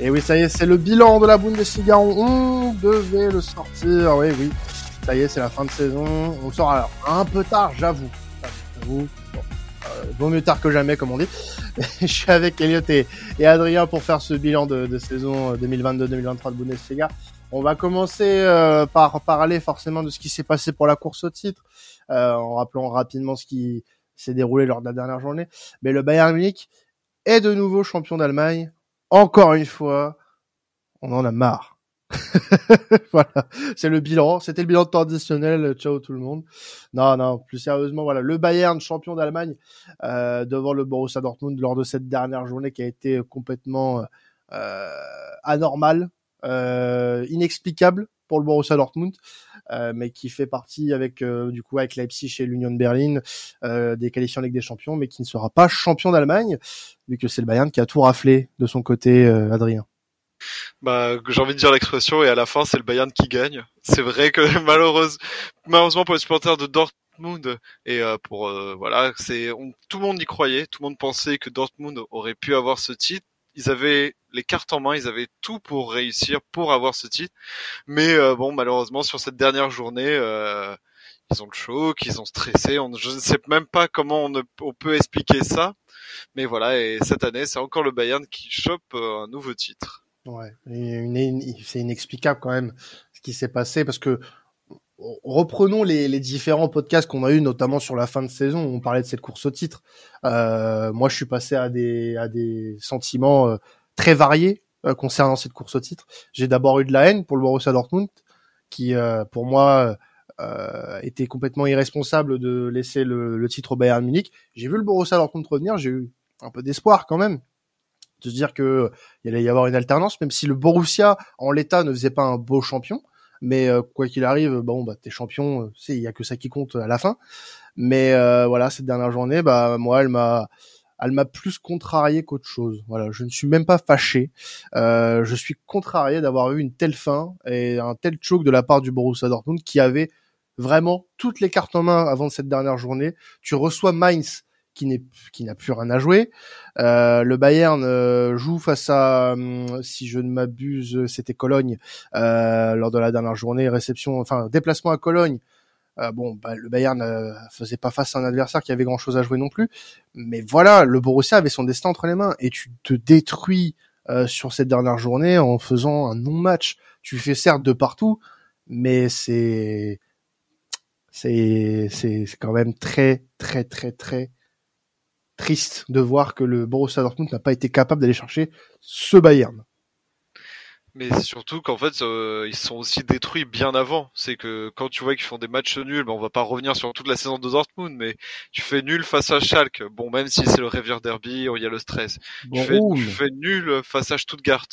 Et oui, ça y est, c'est le bilan de la Bundesliga. On devait le sortir. Oui, oui. Ça y est, c'est la fin de saison. On sort alors un peu tard, j'avoue. Bon, euh, vaut mieux tard que jamais, comme on dit. Je suis avec Elliot et, et Adrien pour faire ce bilan de, de saison 2022-2023 de Bundesliga. On va commencer euh, par parler forcément de ce qui s'est passé pour la course au titre, euh, en rappelant rapidement ce qui s'est déroulé lors de la dernière journée. Mais le Bayern Munich est de nouveau champion d'Allemagne encore une fois, on en a marre. voilà, c'est le bilan. C'était le bilan traditionnel. Ciao tout le monde. Non, non, plus sérieusement, voilà, le Bayern champion d'Allemagne euh, devant le Borussia Dortmund lors de cette dernière journée qui a été complètement euh, anormale, euh, inexplicable pour le Borussia Dortmund, mais qui fait partie avec euh, du coup avec Leipzig et l'Union de Berlin euh, des qualifiants Ligue des Champions, mais qui ne sera pas champion d'Allemagne vu que c'est le Bayern qui a tout raflé de son côté, Adrien. Bah, j'ai envie de dire l'expression et à la fin c'est le Bayern qui gagne. C'est vrai que malheureusement, malheureusement pour les supporters de Dortmund et pour voilà, c'est tout le monde y croyait, tout le monde pensait que Dortmund aurait pu avoir ce titre ils avaient les cartes en main, ils avaient tout pour réussir, pour avoir ce titre. Mais euh, bon, malheureusement, sur cette dernière journée, euh, ils ont le choc, ils ont stressé. On, je ne sais même pas comment on, on, peut expliquer ça. Mais voilà, et cette année, c'est encore le Bayern qui chope euh, un nouveau titre. Ouais, c'est inexplicable quand même ce qui s'est passé parce que reprenons les, les, différents podcasts qu'on a eu, notamment sur la fin de saison. Où on parlait de cette course au titre. Euh, moi, je suis passé à des à des sentiments euh, très variés euh, concernant cette course au titre. J'ai d'abord eu de la haine pour le Borussia Dortmund, qui euh, pour moi était complètement irresponsable de laisser le, le titre au Bayern Munich. J'ai vu le Borussia Dortmund revenir, j'ai eu un peu d'espoir quand même de se dire que il allait y avoir une alternance, même si le Borussia en l'état ne faisait pas un beau champion. Mais euh, quoi qu'il arrive, bon bah t'es champion, euh, c'est il y a que ça qui compte à la fin. Mais euh, voilà, cette dernière journée, bah moi elle m'a elle m'a plus contrarié qu'autre chose. Voilà, je ne suis même pas fâché. Euh, je suis contrarié d'avoir eu une telle fin et un tel choke de la part du Borussia Dortmund qui avait vraiment toutes les cartes en main avant cette dernière journée. Tu reçois Mainz qui n'est qui n'a plus rien à jouer. Euh, le Bayern euh, joue face à, hum, si je ne m'abuse, c'était Cologne euh, lors de la dernière journée, réception, enfin déplacement à Cologne. bon, bah, le Bayern ne faisait pas face à un adversaire qui avait grand chose à jouer non plus, mais voilà, le Borussia avait son destin entre les mains et tu te détruis sur cette dernière journée en faisant un non-match. Tu fais certes de partout, mais c'est c'est c'est quand même très très très très triste de voir que le Borussia Dortmund n'a pas été capable d'aller chercher ce Bayern. Mais surtout qu'en fait, euh, ils sont aussi détruits bien avant. C'est que quand tu vois qu'ils font des matchs nuls, ben on va pas revenir sur toute la saison de Dortmund, mais tu fais nul face à Schalke. Bon, même si c'est le Revier Derby, il y a le stress. tu, fais, tu, fais, nul face à Stuttgart.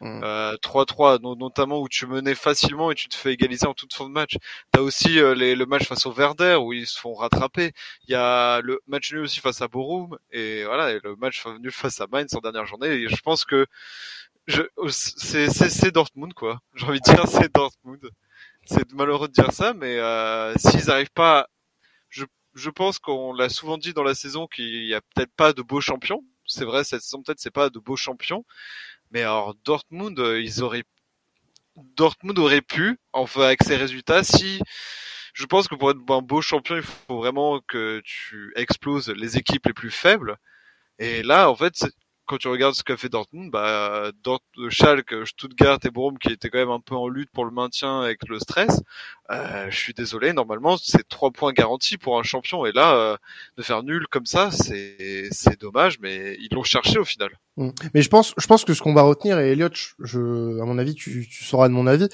3-3, mm. euh, notamment où tu menais facilement et tu te fais égaliser en toute fin de match. T'as aussi euh, les, le match face au Werder où ils se font rattraper. Il y a le match nul aussi face à Borum et voilà et le match nul face à Mainz en dernière journée. Et je pense que je, c'est Dortmund quoi. J'ai envie de dire c'est Dortmund. C'est malheureux de dire ça, mais euh, s'ils n'arrivent pas, je, je pense qu'on l'a souvent dit dans la saison qu'il y a peut-être pas de beaux champions. C'est vrai cette saison peut-être c'est pas de beaux champions, mais alors Dortmund, euh, ils auraient Dortmund aurait pu, enfin avec ses résultats, si je pense que pour être un beau champion, il faut vraiment que tu exploses les équipes les plus faibles. Et là, en fait, quand tu regardes ce qu'a fait Dortmund, bah, Dort, Schalke, Stuttgart et Borum qui étaient quand même un peu en lutte pour le maintien avec le stress, euh, je suis désolé, normalement c'est trois points garantis pour un champion et là euh, de faire nul comme ça, c'est dommage, mais ils l'ont cherché au final. Mm. Mais je pense, je pense que ce qu'on va retenir et Elliot, je, à mon avis, tu, tu sauras de mon avis,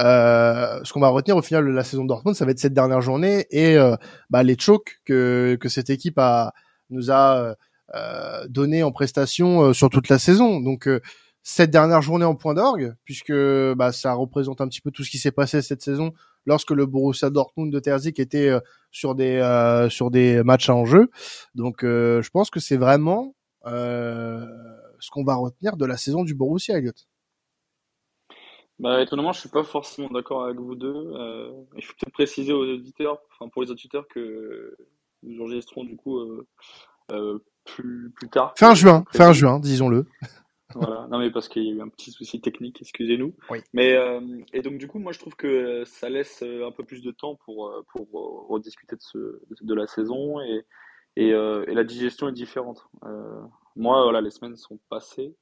euh, ce qu'on va retenir au final de la saison de Dortmund, ça va être cette dernière journée et euh, bah, les chokes que que cette équipe a nous a euh, donné en prestation euh, sur toute la saison. Donc euh, cette dernière journée en point d'orgue, puisque bah, ça représente un petit peu tout ce qui s'est passé cette saison lorsque le Borussia Dortmund de Terzic était sur des sur des matchs en jeu. Donc je pense que c'est vraiment ce qu'on va retenir de la saison du Borussia, Elliot. Bah, étonnamment, je suis pas forcément d'accord avec vous deux. Euh, il faut peut-être préciser aux auditeurs, enfin pour les auditeurs, que nous enregistrons du coup euh, euh, plus, plus tard. Fin juin, fin juin, disons-le. Voilà, non mais parce qu'il y a eu un petit souci technique, excusez-nous. Oui. Mais euh, et donc du coup, moi je trouve que ça laisse euh, un peu plus de temps pour euh, pour rediscuter de ce de la saison et et, euh, et la digestion est différente. Euh, moi, voilà, les semaines sont passées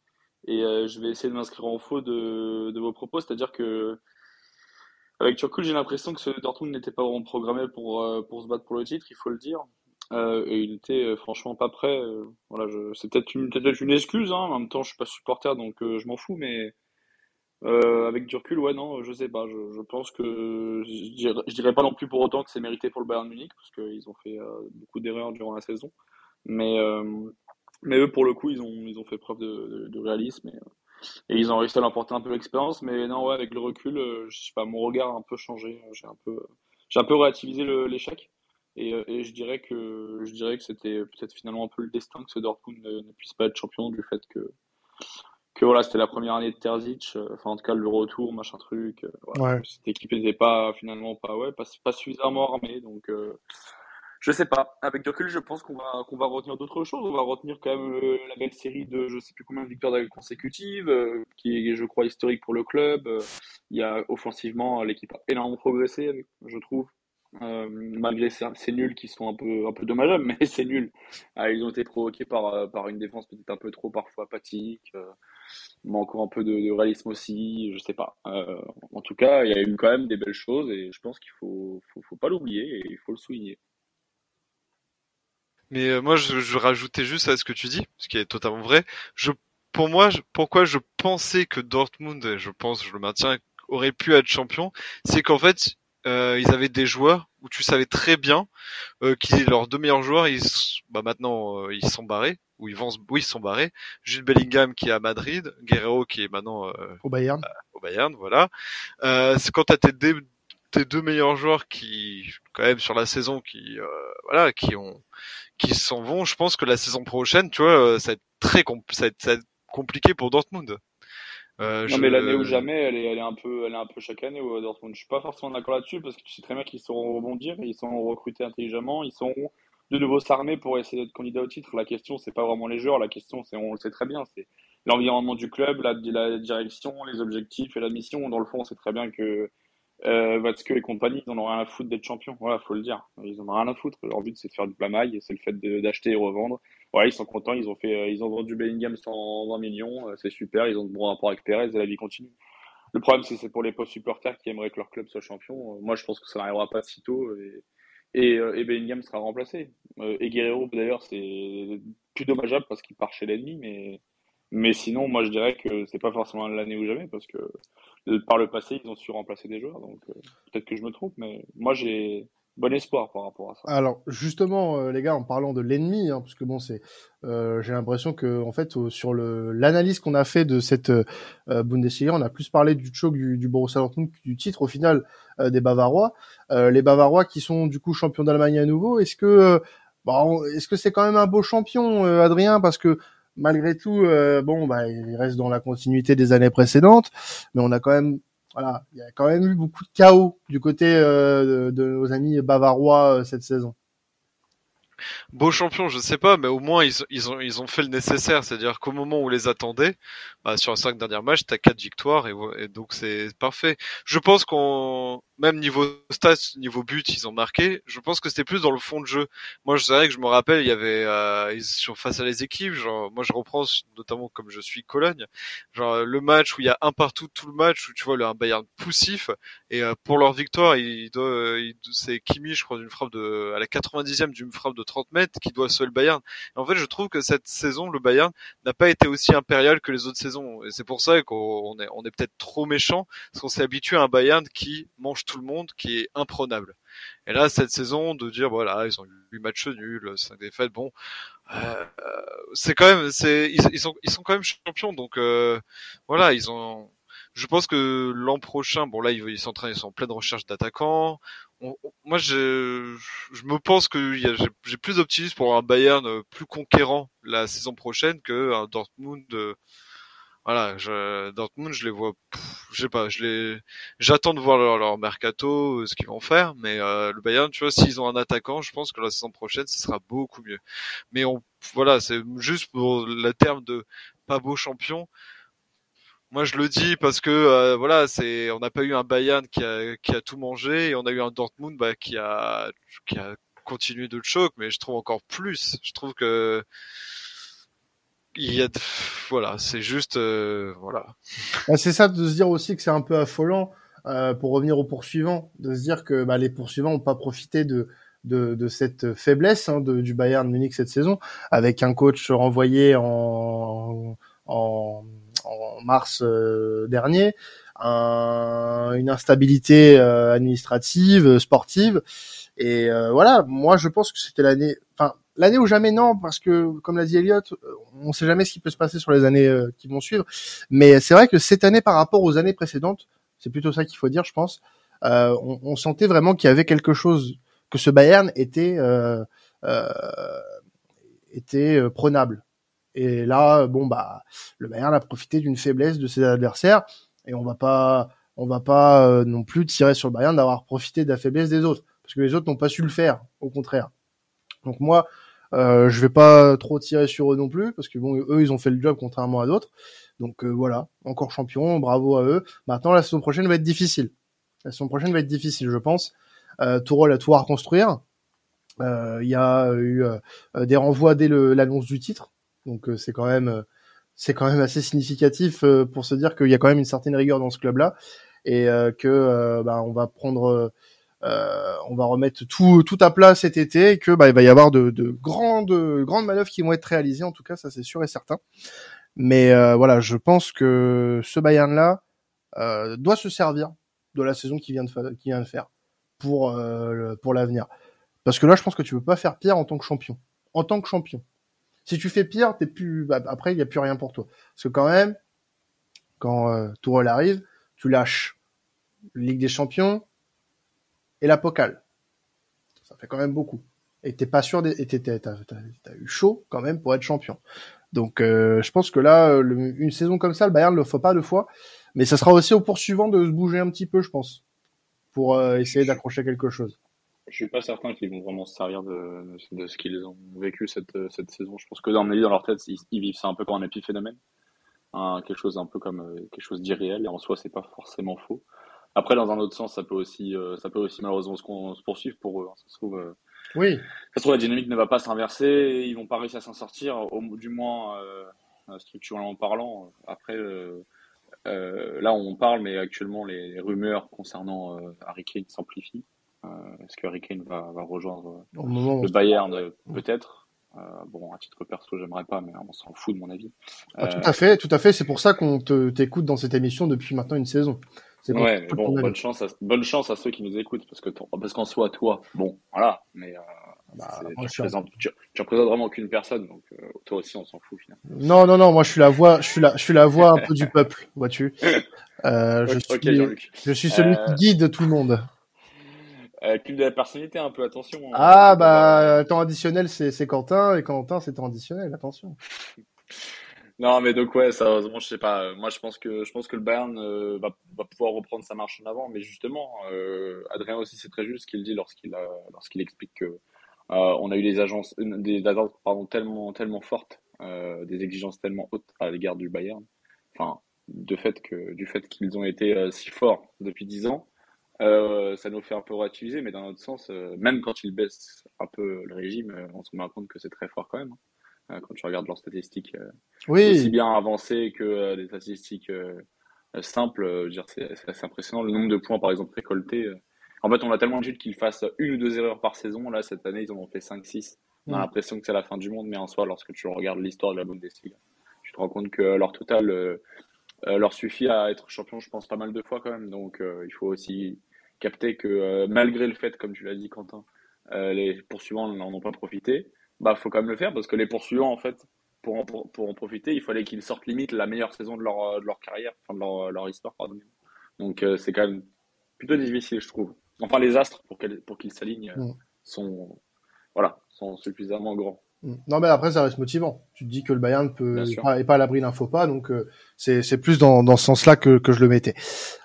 et je vais essayer de m'inscrire en faux de de vos propos, c'est-à-dire que avec Turkul, j'ai l'impression que ce Dortmund n'était pas vraiment programmé pour pour se battre pour le titre, il faut le dire. Euh, et il était euh, franchement pas prêt. Euh, voilà, c'est peut-être une, excuse. Hein, en même temps, je suis pas supporter, donc je m'en fous. Mais avec du recul, ouais, non, je sais pas. Je, je pense que je dirais, pas non plus pour autant que c'est mérité pour le Bayern Munich, parce qu'ils ont fait beaucoup d'erreurs durant la saison. Mais mais eux, pour le coup, ils ont ils ont fait preuve de, réalisme et, et, ils ont réussi à l'emporter un peu l'expérience. Mais non, ouais, avec le recul, je sais pas, mon regard a un peu changé. J'ai un peu j'ai un peu relativisé l'échec. Et, euh, et, je dirais que je dirais que c'était peut-être finalement un peu le destin que ce Dortmund ne, ne, puisse pas être champion du fait que que voilà c'était la première année de Terzic euh, enfin en tout cas le retour machin truc euh, voilà. ouais. cette équipe n'était pas finalement pas ouais pas, pas suffisamment armée donc euh, je sais pas avec du recul je pense qu'on va qu'on va retenir d'autres choses on va retenir quand même la belle série de je sais plus combien de victoires consécutives qui est je crois historique pour le club il y a offensivement l'équipe a énormément progressé je trouve euh, malgré ces, nuls qui sont un peu, un peu dommageables, mais ces nuls, ah, ils ont été provoqués par, euh, par une défense peut-être un peu trop parfois apathique, euh, encore un peu de, de, réalisme aussi, je sais pas. Euh, en tout cas, il y a eu quand même des belles choses et je pense qu'il faut, faut, faut pas l'oublier et il faut le souligner. Mais euh, moi, je, je rajoutais juste à ce que tu dis, ce qui est totalement vrai. Je, pour moi, je, pourquoi je pensais que Dortmund, je pense, je le maintiens, aurait pu être champion, c'est qu'en fait, euh, ils avaient des joueurs où tu savais très bien euh, qu'ils leurs deux meilleurs joueurs, ils, bah maintenant euh, ils sont barrés ou ils vont, oui ils sont barrés. Jude Bellingham qui est à Madrid, Guerrero qui est maintenant euh, au Bayern, au Bayern, voilà. c'est quand t'as tes, tes deux meilleurs joueurs qui, quand même sur la saison, qui voilà, qui ont, qui s'en vont. Je pense que la saison prochaine, tu vois, ça va être très, ça va être, ça va être compliqué pour Dortmund. Euh, non, mais l'année ou jamais, elle est, elle est un peu, elle est un peu chaque année au Dortmund. Je suis pas forcément d'accord là-dessus parce que tu sais très bien qu'ils sauront rebondir, ils sont recrutés intelligemment, ils sont de nouveau s'armer pour essayer d'être candidat au titre. La question, c'est pas vraiment les joueurs, la question, c'est, on le sait très bien, c'est l'environnement du club, la, la, direction, les objectifs et la mission. Dans le fond, c'est très bien que euh, Watzke et compagnie, ils en ont rien à foutre d'être champion. Voilà, faut le dire. Ils en ont rien à foutre. Leur but, c'est de faire du plamaille, c'est le fait d'acheter et revendre. Ouais, ils sont contents, ils ont fait, euh, ils ont vendu Bellingham 120 millions, euh, c'est super, ils ont de bons rapports avec Perez et la vie continue. Le problème, c'est c'est pour les post supporters qui aimeraient que leur club soit champion. Euh, moi, je pense que ça n'arrivera pas si tôt et, et, et Bellingham sera remplacé. Et Guerrero, d'ailleurs, c'est plus dommageable parce qu'il part chez l'ennemi, mais, mais sinon, moi, je dirais que c'est pas forcément l'année ou jamais parce que par le passé, ils ont su remplacer des joueurs. Donc, peut-être que je me trompe, mais moi, j'ai, bon espoir par rapport à ça. Alors justement, euh, les gars, en parlant de l'ennemi, hein, parce que bon, c'est, euh, j'ai l'impression que en fait, sur le l'analyse qu'on a fait de cette euh, Bundesliga, on a plus parlé du choc du, du Borussia Dortmund que du titre au final euh, des Bavarois. les Bavarois qui sont du coup champions d'Allemagne à nouveau. Est-ce que, bon, est-ce que c'est quand même un beau champion, Adrien, parce que malgré tout, bon, bah, il reste dans la continuité des années précédentes, mais on a quand même voilà, il y a quand même eu beaucoup de chaos du côté euh, de, nos amis bavarois euh, cette saison. Beau champion, je sais pas, mais au moins ils, ils, ont, ils ont fait le nécessaire, c'est-à-dire qu'au moment où on les attendait, bah, sur les cinq derniers matchs, t'as quatre victoires et, et donc c'est parfait. Je pense qu'on même niveau stats, niveau but, ils ont marqué. Je pense que c'était plus dans le fond de jeu. Moi, je savais que je me rappelle, il y avait euh, sont face à les équipes. Genre, moi, je reprends notamment comme je suis Cologne, genre le match où il y a un partout tout le match où tu vois le un Bayern poussif et euh, pour leur victoire, il doit, il, c'est Kimi, je crois, d'une frappe de à la 90e d'une frappe de 30 mètres qui doit sauver le Bayern. En fait, je trouve que cette saison, le Bayern n'a pas été aussi impérial que les autres saisons. Et c'est pour ça qu'on est on est peut-être trop méchant parce qu'on s'est habitué à un Bayern qui mange tout le monde qui est imprenable. Et là, cette saison, de dire voilà, ils ont eu 8 matchs nuls, 5 défaites, bon, euh, c'est quand même, c'est, ils, sont, ils sont quand même champions, donc euh, voilà, ils ont. Je pense que l'an prochain, bon là, ils, ils sont ils sont en pleine recherche d'attaquants. moi, je, je me pense que j'ai plus d'optimisme pour un Bayern plus conquérant la saison prochaine que un Dortmund. Voilà, je, Dortmund, je les vois, je sais pas, je les, j'attends de voir leur, leur mercato, ce qu'ils vont faire, mais euh, le Bayern, tu vois, s'ils ont un attaquant, je pense que la saison prochaine, ce sera beaucoup mieux. Mais on, voilà, c'est juste pour le terme de pas beau champion. Moi, je le dis parce que euh, voilà, c'est, on n'a pas eu un Bayern qui a, qui a tout mangé, et on a eu un Dortmund bah, qui a, qui a continué de le choc, mais je trouve encore plus. Je trouve que il y a voilà c'est juste euh, voilà. Bah, c'est ça de se dire aussi que c'est un peu affolant euh, pour revenir aux poursuivants de se dire que bah, les poursuivants n'ont pas profité de de, de cette faiblesse hein, de, du Bayern Munich cette saison avec un coach renvoyé en en, en mars euh, dernier un, une instabilité euh, administrative sportive et voilà moi je pense que c'était l'année L'année ou jamais, non, parce que, comme l'a dit Elliot, euh, on ne sait jamais ce qui peut se passer sur les années euh, qui vont suivre. Mais c'est vrai que cette année, par rapport aux années précédentes, c'est plutôt ça qu'il faut dire, je pense, euh, on, on, sentait vraiment qu'il y avait quelque chose, que ce Bayern était, euh, euh, était prenable. Et là, bon, bah, le Bayern a profité d'une faiblesse de ses adversaires, et on va pas, on va pas non plus tirer sur le Bayern d'avoir profité de la faiblesse des autres, parce que les autres n'ont pas su le faire, au contraire. Donc moi, euh, je vais pas trop tirer sur eux non plus parce que bon, eux ils ont fait le job contrairement à d'autres. Donc euh, voilà, encore champion, bravo à eux. Maintenant la saison prochaine va être difficile. La saison prochaine va être difficile, je pense. Euh, Tourol a tout à reconstruire. Euh, il y a eu euh, des renvois dès l'annonce du titre, donc c'est quand même c'est quand même assez significatif pour se dire qu'il y a quand même une certaine rigueur dans ce club-là et que bah, on va prendre euh, on va remettre tout, tout à plat cet été et que bah, il va y avoir de, de grandes, grandes manœuvres qui vont être réalisées. En tout cas, ça c'est sûr et certain. Mais euh, voilà, je pense que ce Bayern là euh, doit se servir de la saison qui vient de, vient de faire pour euh, pour l'avenir. Parce que là, je pense que tu peux pas faire pire en tant que champion. En tant que champion. Si tu fais pire, t'es plus. Bah, après, il y a plus rien pour toi. Parce que quand même, quand euh, Tourelle arrive, tu lâches Ligue des Champions, et la Pokal. Ça fait quand même beaucoup. Et t'es pas sûr, t'as, eu chaud quand même pour être champion. Donc euh, je pense que là, une saison comme ça, le Bayern ne le fait pas deux fois, mais ça sera aussi au poursuivant de se bouger un petit peu, je pense, pour euh, essayer d'accrocher quelque chose. Je suis pas certain qu'ils vont vraiment se servir de, ce qu'ils ont vécu cette, cette saison. Je pense que dans, dans leur tête, ils, vivent ça un peu comme un épiphénomène, hein, quelque chose un peu comme euh, quelque chose d'irréel. Et en soi, c'est pas forcément faux. Après, dans un autre sens, ça peut aussi, euh, ça peut aussi malheureusement se, poursuivre pour eux. Hein. Ça se trouve, euh, oui. Ça se trouve, la dynamique ne va pas s'inverser. Ils vont pas réussir à s'en sortir, au, du moins euh, structurellement parlant. Après, là, on parle, mais actuellement, les, rumeurs concernant Harry Kane s'amplifient. Est-ce que Harry Kane va, va rejoindre le Bayern Peut-être? bon, à titre perso, j'aimerais pas, mais on s'en fout de mon avis. Ah, tout à fait, tout à fait. C'est pour ça qu'on t'écoute dans cette émission depuis maintenant une saison. Ouais, bon, bonne chance, à, bonne chance à ceux qui nous écoutent, parce que parce qu'en soi, toi, bon, voilà, mais euh, bah, tu, représentes, tu, représentes vraiment qu'une personne, donc euh, toi aussi, on s'en fout finalement. Non, non, non, moi, je suis la voix, je suis la, je suis la voix un peu du peuple, vois-tu. Euh, je, suis, je suis celui qui euh, guide tout le monde. Euh, de la personnalité, un peu, attention. Hein. ah, bah, temps additionnel, c'est Quentin, et Quentin, c'est temps additionnel, attention. Non, mais donc ouais, sérieusement, je sais pas. Moi, je pense que je pense que le Bayern euh, va, va, pouvoir reprendre sa marche en avant, mais justement, euh, Adrien aussi, c'est très juste ce qu'il dit lorsqu'il lorsqu'il explique que euh, on a eu des agences, des attentes pardon tellement tellement fortes, euh, des exigences tellement hautes à l'égard du Bayern. Enfin, de fait que du fait qu'ils ont été euh, si forts depuis dix ans, ça nous fait un peu relativiser, mais dans notre sens, même quand ils baissent un peu le régime, on se rend compte que c'est très fort quand même. Hein. Euh, quand tu regardes leurs statistiques euh, oui. aussi bien avancées que euh, des statistiques simples. c'est assez impressionnant. Le nombre de points, par exemple, récoltés. En fait, on a tellement de qu'ils fassent une ou deux erreurs par saison. Là, cette année, ils en ont fait 5-6. On a l'impression que c'est la fin du monde, mais en soi, lorsque tu regardes l'histoire de la Bundesliga, tu te rends compte que leur total leur suffit à être champion, je pense, pas mal de fois quand même. Donc, il faut aussi capter que malgré le fait, comme tu l'as dit, Quentin, les poursuivants n'en ont pas profité bah faut quand même le faire parce que les poursuivants en fait pour en, pour, en profiter il fallait qu'ils sortent limite la meilleure saison de leur, de leur carrière enfin de leur, leur histoire pardon donc euh, c'est quand même plutôt difficile je trouve enfin les astres pour qu'ils pour qu'ils s'alignent euh, sont voilà sont suffisamment grands Mm. Non, mais après, ça reste motivant. Tu te dis que le Bayern peut est pas, à l'abri d'un faux pas, donc euh, c'est c'est plus dans dans ce sens-là que que je le mettais.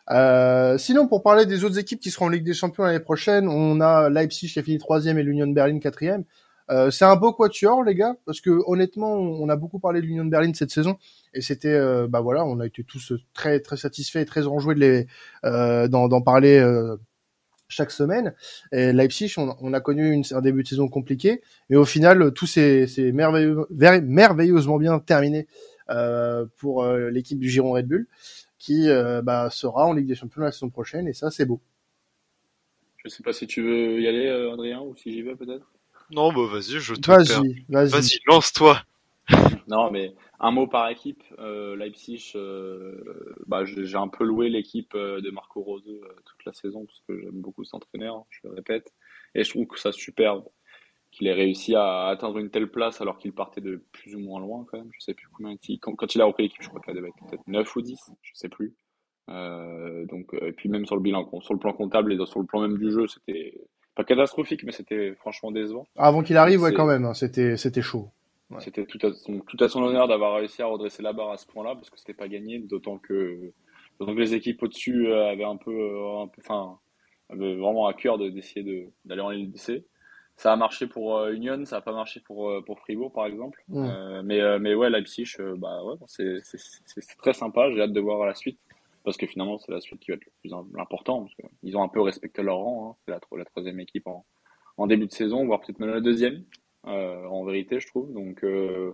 Euh, sinon, pour parler des autres équipes qui seront en Ligue des Champions l'année prochaine, on a Leipzig qui a fini troisième et l'Union Berlin quatrième. Euh, c'est un beau quatuor, les gars, parce que honnêtement, on a beaucoup parlé de l'Union Berlin cette saison, et c'était, euh, bah voilà, on a été tous très très satisfaits et très enjoués de les euh, d'en parler chaque semaine. Et Leipzig, on, a connu un début de saison compliqué, et au final, tout s'est merveilleux, merveilleusement bien terminé euh, pour euh, l'équipe du Giron Red Bull, qui euh, bah, sera en Ligue des Champions la saison prochaine, et ça, c'est beau. Je sais pas si tu veux y aller, Adrien, ou si j'y vais peut-être. Non, bah vas-y, je te Vas-y, vas-y. Vas-y, lance-toi. non, mais un mot par équipe. Euh, Leipzig, euh, bah, j'ai un peu loué l'équipe euh, de Marco Rose toute la saison parce que j'aime beaucoup cet entraîneur, je le répète. Et je trouve que ça superbe qu'il ait réussi à atteindre une telle place alors qu'il partait de plus ou moins loin quand même. Je sais plus combien. Quand, quand il a repris l'équipe, je crois qu'il avait peut-être 9 ou 10, je sais plus. donc, et puis même sur le bilan, sur le plan comptable et sur le plan même du jeu, c'était pas catastrophique, mais c'était franchement décevant. Avant qu'il arrive, ouais, quand même, hein, c'était c'était chaud. C'était tout à, son, tout à son honneur d'avoir réussi à redresser la barre à ce point-là, parce que c'était pas gagné, d'autant que, d'autant que les équipes au-dessus euh, avaient un peu, euh, un peu, enfin, avaient vraiment à cœur d'essayer d'aller en LDC. Ça a marché pour euh, Union, ça a pas marché pour, pour Fribourg, par exemple. mais, mais ouais, Leipzig, bah ouais, c'est très sympa. J'ai hâte de voir la suite, parce que finalement, c'est la suite qui va être le plus important. ils ont un peu respecté leur rang. Hein. C'est la, la troisième équipe en, en début de saison, voire peut-être même la deuxième. Euh, en vérité, je trouve. Donc, euh,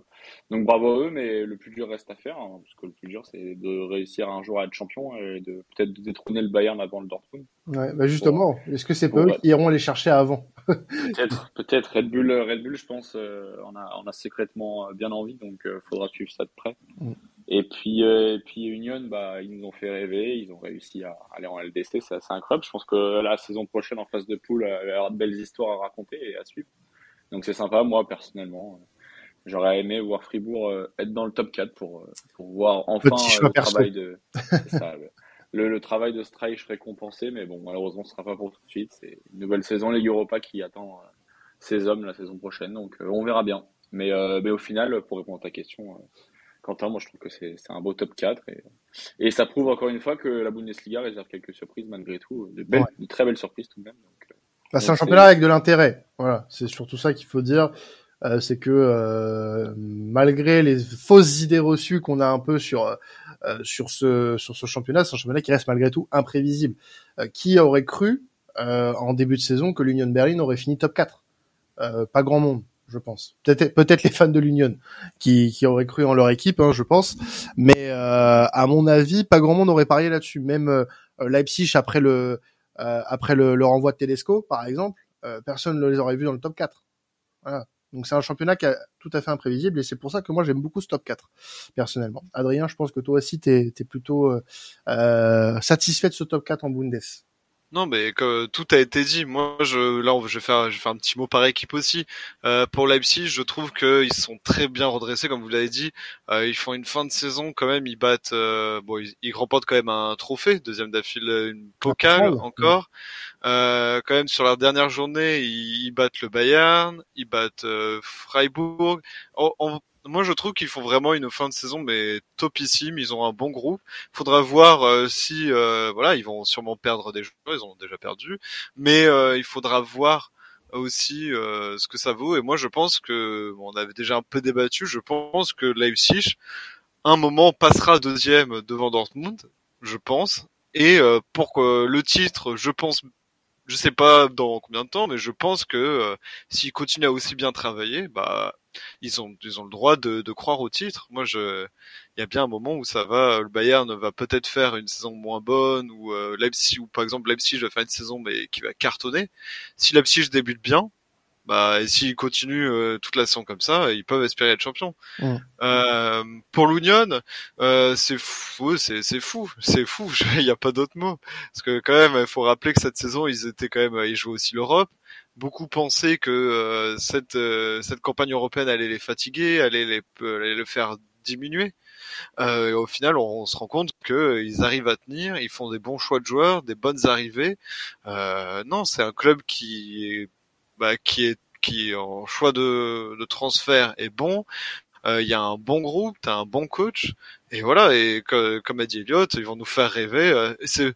donc bravo à eux, mais le plus dur reste à faire, hein, parce que le plus dur, c'est de réussir un jour à être champion et de peut-être de détrôner le Bayern avant le Dortmund. Ouais, bah justement, est-ce que c'est pas eux qui iront les chercher avant? Peut-être, peut-être. Red Bull, Red Bull, je pense, euh, on a, on a secrètement bien envie, donc faudra suivre ça de près. Mm. Et puis, et puis Union, bah, ils nous ont fait rêver, ils ont réussi à aller en LDC, c'est assez incroyable. Je pense que la saison prochaine, en phase de poule, il va y avoir de belles histoires à raconter et à suivre. Donc c'est sympa, moi personnellement. J'aurais aimé voir Fribourg euh, être dans le top 4 pour, euh, pour voir enfin euh, le travail de ça, le, le, travail de Streich récompensé, mais bon malheureusement ce sera pas pour tout de suite. C'est une nouvelle saison Ligue Europa qui attend ces hommes la saison prochaine, donc on verra bien. Mais, mais au final, pour répondre à ta question, Quentin, moi je trouve que c'est un beau top 4 et, et, ça prouve encore une fois que la Bundesliga réserve quelques surprises malgré tout, de, belles, de très belles surprises tout de même. Donc, bah, c'est un championnat avec de l'intérêt. Voilà, c'est surtout ça qu'il faut dire. Euh, c'est que euh, malgré les fausses idées reçues qu'on a un peu sur euh, sur ce sur ce championnat, c'est un championnat qui reste malgré tout imprévisible. Euh, qui aurait cru euh, en début de saison que l'Union Berlin aurait fini top 4 Pas grand monde, je pense. Peut-être peut-être les fans de l'Union qui qui auraient cru en leur équipe, hein, je pense. Mais à mon avis, pas grand monde aurait parié là-dessus. Même Leipzig après le euh, après le, le, renvoi de Tedesco, par exemple, euh, personne ne les aurait vus dans le top 4. Voilà. Donc c'est un championnat qui est tout à fait imprévisible et c'est pour ça que moi j'aime beaucoup ce top 4 personnellement. Adrien, je pense que toi aussi tu es, plutôt euh, euh, satisfait de ce top 4 en Bundes. Non, mais que, tout a été dit. Moi, je, là, je vais faire, je vais faire un petit mot par équipe aussi. Euh, pour Leipzig, je trouve qu'ils sont très bien redressés, comme vous l'avez dit. Euh, ils font une fin de saison quand même. Ils battent, euh, bon, ils, remportent quand même un trophée, deuxième d'affilée, une pokal encore. Euh, quand même sur leur dernière journée, ils, battent le Bayern, ils battent euh, Freiburg. Moi je trouve qu'ils font vraiment une fin de saison mais topissime. Ils ont un bon groupe. Faudra voir euh, si euh, voilà ils vont sûrement perdre des joueurs. Ils ont déjà perdu, mais euh, il faudra voir aussi ce que ça vaut. Et moi je pense que bon, on avait déjà un peu débattu. Je pense que Leipzig un moment passera deuxième devant Dortmund, je pense. Et pour que le titre, je pense je sais pas dans combien de temps, mais je pense que euh, s'ils continuent à aussi bien travailler, bah ils ont ils ont le droit de, de croire au titre. Moi, je il y a bien un moment où ça va. Le Bayern va peut-être faire une saison moins bonne, ou euh, Leipzig, ou par exemple Leipzig va faire une saison mais qui va cartonner. Si Leipzig débute bien, bah, et s'ils continuent euh, toute la saison comme ça, ils peuvent espérer être champions. Euh, pour l'Union, euh, c'est fou, c'est c'est fou, c'est fou. Il n'y a pas d'autre mot. Parce que quand même, il faut rappeler que cette saison, ils étaient quand même, ils jouaient aussi l'Europe. Beaucoup pensaient que cette cette campagne européenne allait les fatiguer, allait les allait le faire diminuer. Euh, et au final, on, se rend compte qu'ils arrivent à tenir, ils font des bons choix de joueurs, des bonnes arrivées. Euh, non, c'est un club qui est bah, qui est qui en choix de, de transfert est bon. Il y a un bon groupe, t'as un bon coach, et voilà. Et comme a dit Elliott, ils vont nous faire rêver. c'est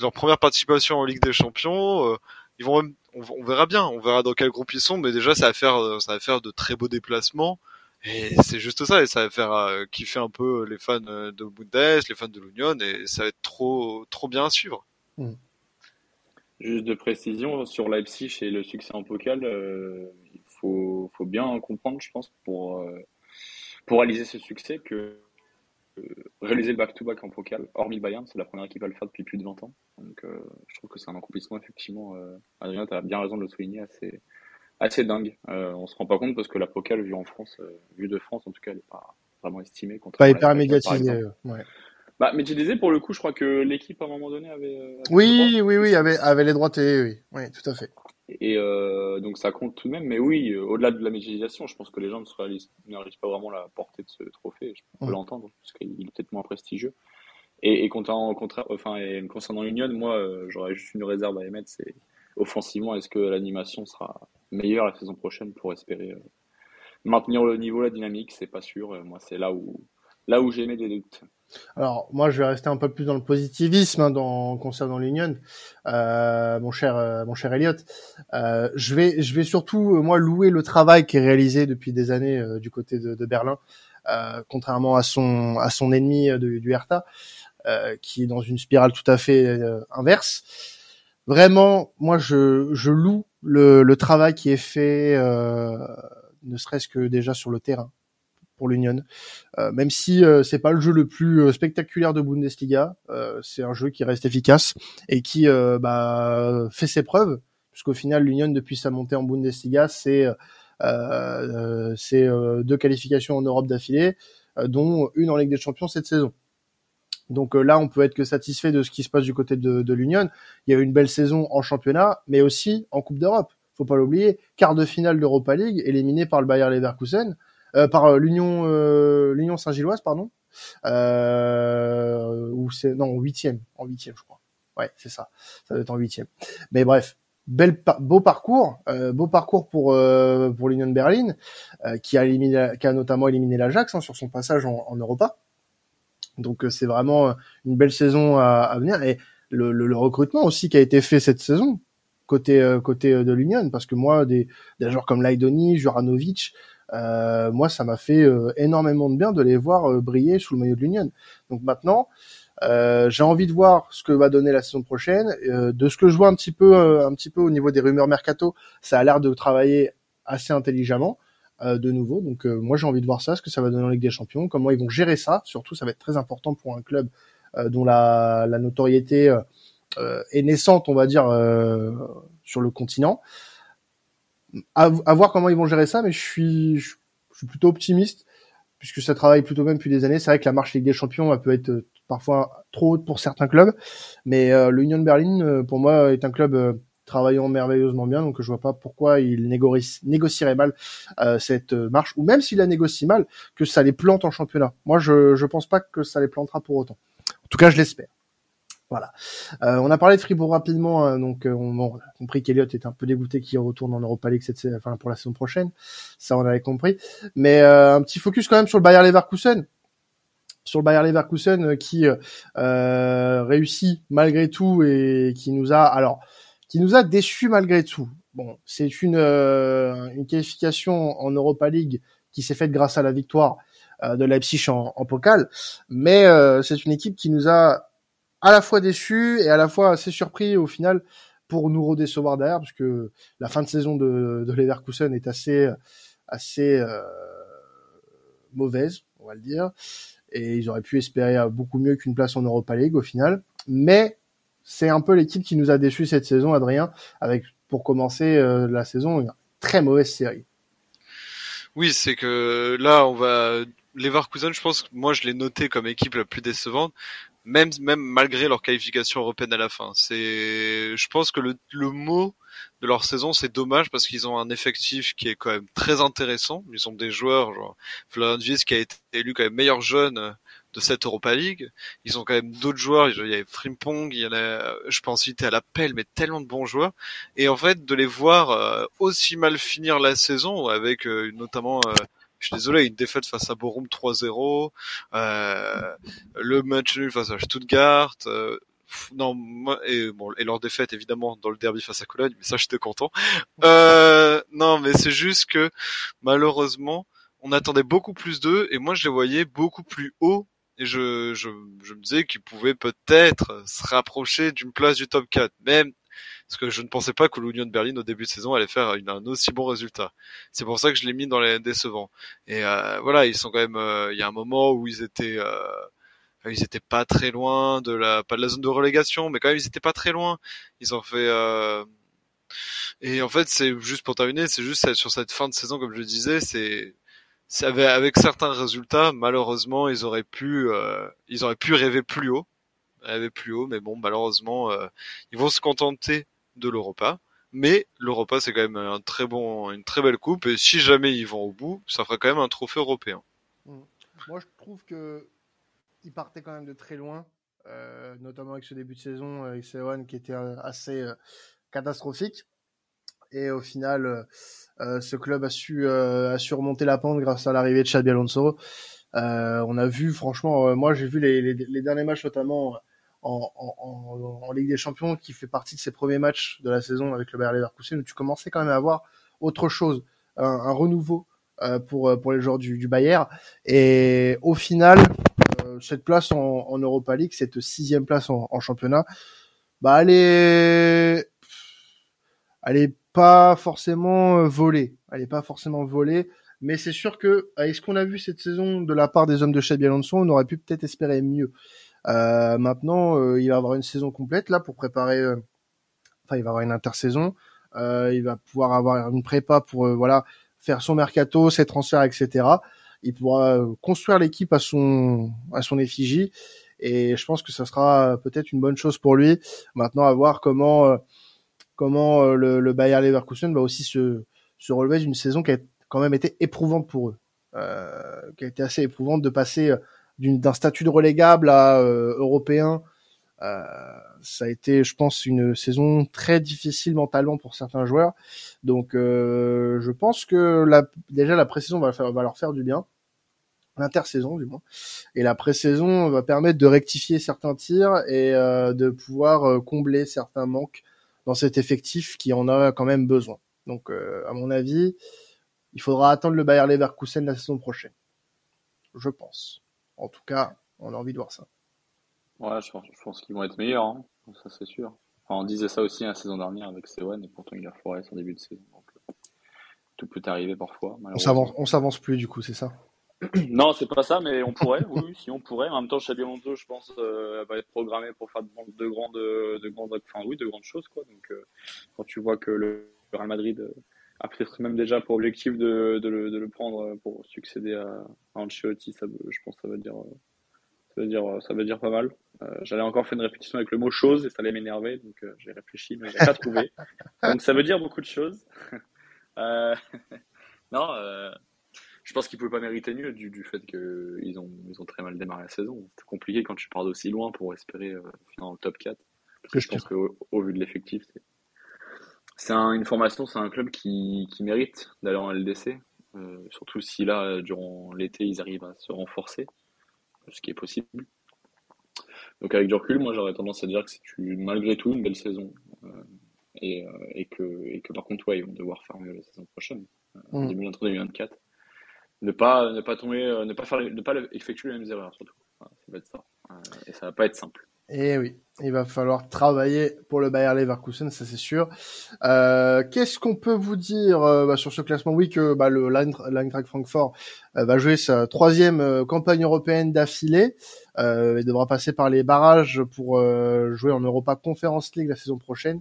leur première participation en Ligue des Champions. ils vont même, on, verra bien, on verra dans quel groupe ils sont, mais déjà ça va faire, ça va faire de très beaux déplacements. Et c'est juste ça, et ça va faire euh, kiffer un peu les fans euh, de Bundes, les fans de l'Union, et ça va être trop, trop bien à suivre. Mm. Juste de précision sur Leipzig et le succès en Pokal, euh, il faut, faut, bien comprendre, je pense, pour, pour réaliser ce succès, que réaliser le back-to-back en Pokal, hormis Bayern, c'est la première équipe à le faire depuis plus de 20 ans. Donc je trouve que c'est un accomplissement, effectivement. Adrien, tu as bien raison de le souligner, assez, assez dingue. Euh, on se rend pas compte parce que la Pocal vue en France, euh, vue de France en tout cas, elle est pas vraiment estimée. Pas hyper médiatisée. Ouais. Bah, mais tu disais pour le coup, je crois que l'équipe à un moment donné avait. Euh, oui, oui, oui, avait, avait les droits télé, oui, oui, tout à fait. Et euh, donc ça compte tout de même, mais oui, euh, au-delà de la médiatisation, je pense que les gens ne réalisent, pas vraiment la portée de ce trophée. Je peux mm. l'entendre parce qu'il est peut-être moins prestigieux. Et, et concernant, enfin, et concernant l'Union, moi, j'aurais juste une réserve à émettre, c'est offensivement, est-ce que l'animation sera meilleure la saison prochaine pour espérer euh, maintenir le niveau, la dynamique? C'est pas sûr. Moi, c'est là où là où j'ai mis des doutes. Alors moi, je vais rester un peu plus dans le positivisme hein, dans concernant l'Union, euh, mon cher mon cher Elliot. je vais je vais surtout moi louer le travail qui est réalisé depuis des années du côté de, de Berlin, contrairement à son à son ennemi du Hertha, qui est dans une spirale tout à fait inverse vraiment, moi, je, je loue le, le travail qui est fait, euh, ne serait-ce que déjà sur le terrain pour l'Union. Euh, même si euh, c'est pas le jeu le plus euh, spectaculaire de Bundesliga, euh, c'est un jeu qui reste efficace et qui euh, bah, fait ses preuves, puisqu'au final l'Union depuis sa montée en Bundesliga, c'est c'est deux qualifications en Europe d'affilée, dont une en Ligue des Champions cette saison. Donc euh, là, on peut être que satisfait de ce qui se passe du côté de, de l'Union. Il y a eu une belle saison en championnat, mais aussi en Coupe d'Europe. Faut pas l'oublier. Quart de finale d'Europa League, éliminé par le Bayer Leverkusen, euh, par euh, l'Union euh, l'Union Saint-Gilloise, pardon. Euh, ou c'est non huitième, en huitième, je crois. Ouais, c'est ça. Ça doit être en huitième. Mais bref, bel beau parcours, euh, beau parcours pour euh, pour l'Union Berlin, euh, qui a notamment éliminé l'Ajax hein, sur son passage en, en Europa. Donc euh, c'est vraiment euh, une belle saison à, venir et le, recrutement aussi qui a été fait cette saison côté euh, côté de l'Union parce que moi des, des joueurs comme Laidoni, Juranovic, euh, moi ça m'a fait énormément de bien de les voir briller sous le maillot de l'Union. Donc maintenant euh, j'ai envie de voir ce que va donner la saison prochaine. Euh, de ce que je vois un petit peu, un petit peu au niveau des rumeurs mercato, ça a l'air de travailler assez intelligemment. Euh, de nouveau. Donc euh, moi j'ai envie de voir ça, ce que ça va donner en Ligue des Champions, comment ils vont gérer ça. Surtout ça va être très important pour un club euh, dont la, la notoriété est naissante, on va dire, sur le continent. À, voir comment ils vont gérer ça, mais je suis, je, suis plutôt optimiste puisque ça travaille plutôt même depuis des années. C'est vrai que la marche Ligue des Champions elle peut être parfois trop haute pour certains clubs, mais l'Union Berlin pour moi est un club travaillant merveilleusement bien, donc je vois pas pourquoi il négocierait mal euh, cette marche, ou même s'il la négocie mal, que ça les plante en championnat. Moi, je je pense pas que ça les plantera pour autant. En tout cas, je l'espère. Voilà. Euh, on a parlé de Fribourg rapidement, hein, donc euh, on, a compris qu'Eliott est un peu dégoûté qu'il retourne en Europa League cette, enfin, pour la saison prochaine. Ça, on avait compris. Mais un petit focus quand même sur le Bayer Leverkusen sur le Bayer Leverkusen qui euh, réussit malgré tout et qui nous a alors qui nous a déçus malgré tout. Bon, c'est une, euh, une qualification en Europa League qui s'est faite grâce à la victoire euh, de Leipzig en, en Pokal, mais euh, c'est une équipe qui nous a à la fois déçus et à la fois assez surpris au final pour nous redécevoir derrière, parce que la fin de saison de, de Leverkusen est assez assez mauvaise, on va le dire, et ils auraient pu espérer beaucoup mieux qu'une place en Europa League au final, mais c'est un peu l'équipe qui nous a déçus cette saison, Adrien, avec pour commencer euh, la saison une très mauvaise série. Oui, c'est que là, on va Leverkusen, je pense moi je l'ai noté comme équipe la plus décevante, même même malgré leur qualification européenne à la fin. C'est, je pense que le, le mot de leur saison, c'est dommage parce qu'ils ont un effectif qui est quand même très intéressant. Ils ont des joueurs, genre Florian qui a été élu quand même meilleur jeune de cette Europa League. Ils ont quand même d'autres joueurs. Il y avait Frimpong, il y en a, je pense citer à l'appel, mais tellement de bons joueurs. Et en fait, de les voir euh, aussi mal finir la saison, avec euh, notamment, euh, je suis désolé, une défaite face à Borum 3-0, le match nul face à Stuttgart. non, et bon, et leur défaite évidemment dans le derby face à Cologne, mais ça j'étais content. non, mais c'est juste que malheureusement, on attendait beaucoup plus d'eux et moi je les voyais beaucoup plus haut et je, je, je me disais qu'ils pouvaient peut-être se rapprocher d'une place du top 4 même parce que je ne pensais pas que l'Union de Berlin au début de saison allait faire un aussi bon résultat. C'est pour ça que je l'ai mis dans les décevants. Et euh, voilà, ils sont quand même. Euh, il y a un moment où ils étaient, euh, ils étaient pas très loin de la, pas de la zone de relégation, mais quand même ils étaient pas très loin. Ils ont fait. Euh, et en fait, c'est juste pour terminer, c'est juste sur cette fin de saison, comme je le disais, c'est avec, certains résultats, malheureusement, ils auraient pu, euh, ils auraient pu rêver plus haut, rêver plus haut, mais bon, malheureusement, euh, ils vont se contenter de l'Europa. Mais l'Europa, c'est quand même un très bon, une très belle coupe, et si jamais ils vont au bout, ça fera quand même un trophée européen. Mmh. Moi, je trouve que ils partaient quand même de très loin, euh, notamment avec ce début de saison avec Sewan qui était assez catastrophique. Et au final, euh, ce club a su, euh, a su remonter la pente grâce à l'arrivée de Xabi Alonso. Euh, on a vu, franchement, moi j'ai vu les, les, derniers matchs notamment en, Ligue des Champions, qui fait partie de ses premiers matchs de la saison avec le Bayer Leverkusen, où tu commençais quand même à avoir autre chose, un, renouveau pour pour les joueurs du, du Bayern. Et au final, cette place en, Europa League, cette sixième place en, championnat, bah elle est, elle est pas forcément euh, volée. Elle est pas forcément volée, mais c'est sûr que avec ce qu'on a vu cette saison de la part des hommes de Xabi Alonso, on aurait pu peut-être espérer mieux. Euh, maintenant, euh, il va avoir une saison complète là pour préparer. Euh, enfin, il va avoir une intersaison. il va pouvoir avoir une prépa pour voilà faire son mercato, ses transferts, etc. Il pourra construire l'équipe à son à son effigie et je pense que ça sera peut-être une bonne chose pour lui. Maintenant, à voir comment comment le, le Bayer Leverkusen va aussi se, se relever d'une saison qui a quand même été éprouvante pour eux, euh, qui a été assez éprouvante de passer d'un statut de relégable à euh, européen. Euh, ça a été, je pense, une saison très difficile mentalement pour certains joueurs. Donc, euh, je pense que déjà la pré-saison va, va, leur faire du bien, l'intersaison du moins, et la pré-saison va permettre de rectifier certains tirs et de pouvoir combler certains manques dans cet effectif qui en a quand même besoin. Donc, à mon avis, il faudra attendre le Bayer Leverkusen la saison prochaine. Je pense. En tout cas, on a envie de voir ça. Ouais, je pense, je pense qu'ils vont être meilleurs, hein. ça c'est sûr. Enfin, on disait ça aussi la saison dernière avec Sewan et pourtant il a foiré son début de saison. Donc, euh, tout peut arriver parfois. On s'avance, on s'avance plus du coup, c'est ça? Non, c'est pas ça, mais on pourrait, oui, si on pourrait. En même temps, Xabi Alonso, je pense, euh, va être programmé pour faire de, de, grandes, de grandes, enfin oui, de grandes choses, quoi. Donc, euh, quand tu vois que le Real Madrid euh, a peut-être même déjà pour objectif de, de, le, de le prendre pour succéder à, à Ancelotti, ça, je pense, que ça veut dire, ça veut dire, ça veut dire pas mal. Euh, J'allais encore faire une répétition avec le mot chose et ça allait m'énerver, donc euh, j'ai réfléchi, mais j'ai pas trouvé. Donc, ça veut dire beaucoup de choses. non je pense qu'ils ne pouvaient pas mériter mieux du, du fait qu'ils ont, ils ont très mal démarré la saison. C'est compliqué quand tu pars d'aussi loin pour espérer euh, finir dans le top 4. Parce que je pense qu'au au vu de l'effectif, c'est un, une formation, c'est un club qui, qui mérite d'aller en LDC. Euh, surtout si là, durant l'été, ils arrivent à se renforcer, ce qui est possible. Donc avec du recul, moi j'aurais tendance à dire que c'est malgré tout une belle saison. Euh, et, euh, et, que, et que par contre, ouais, ils vont devoir faire mieux la saison prochaine, en mmh. 2023-2024 ne pas ne pas tomber euh, ne pas faire ne pas effectuer les mêmes erreurs surtout ça va être ça euh, et ça va pas être simple eh oui, il va falloir travailler pour le Bayer Leverkusen, ça c'est sûr. Euh, Qu'est-ce qu'on peut vous dire euh, bah, sur ce classement? Oui, que bah, le Eintracht Francfort euh, va jouer sa troisième campagne européenne d'affilée. il devra passer par les barrages pour jouer en Europa Conference League la saison prochaine,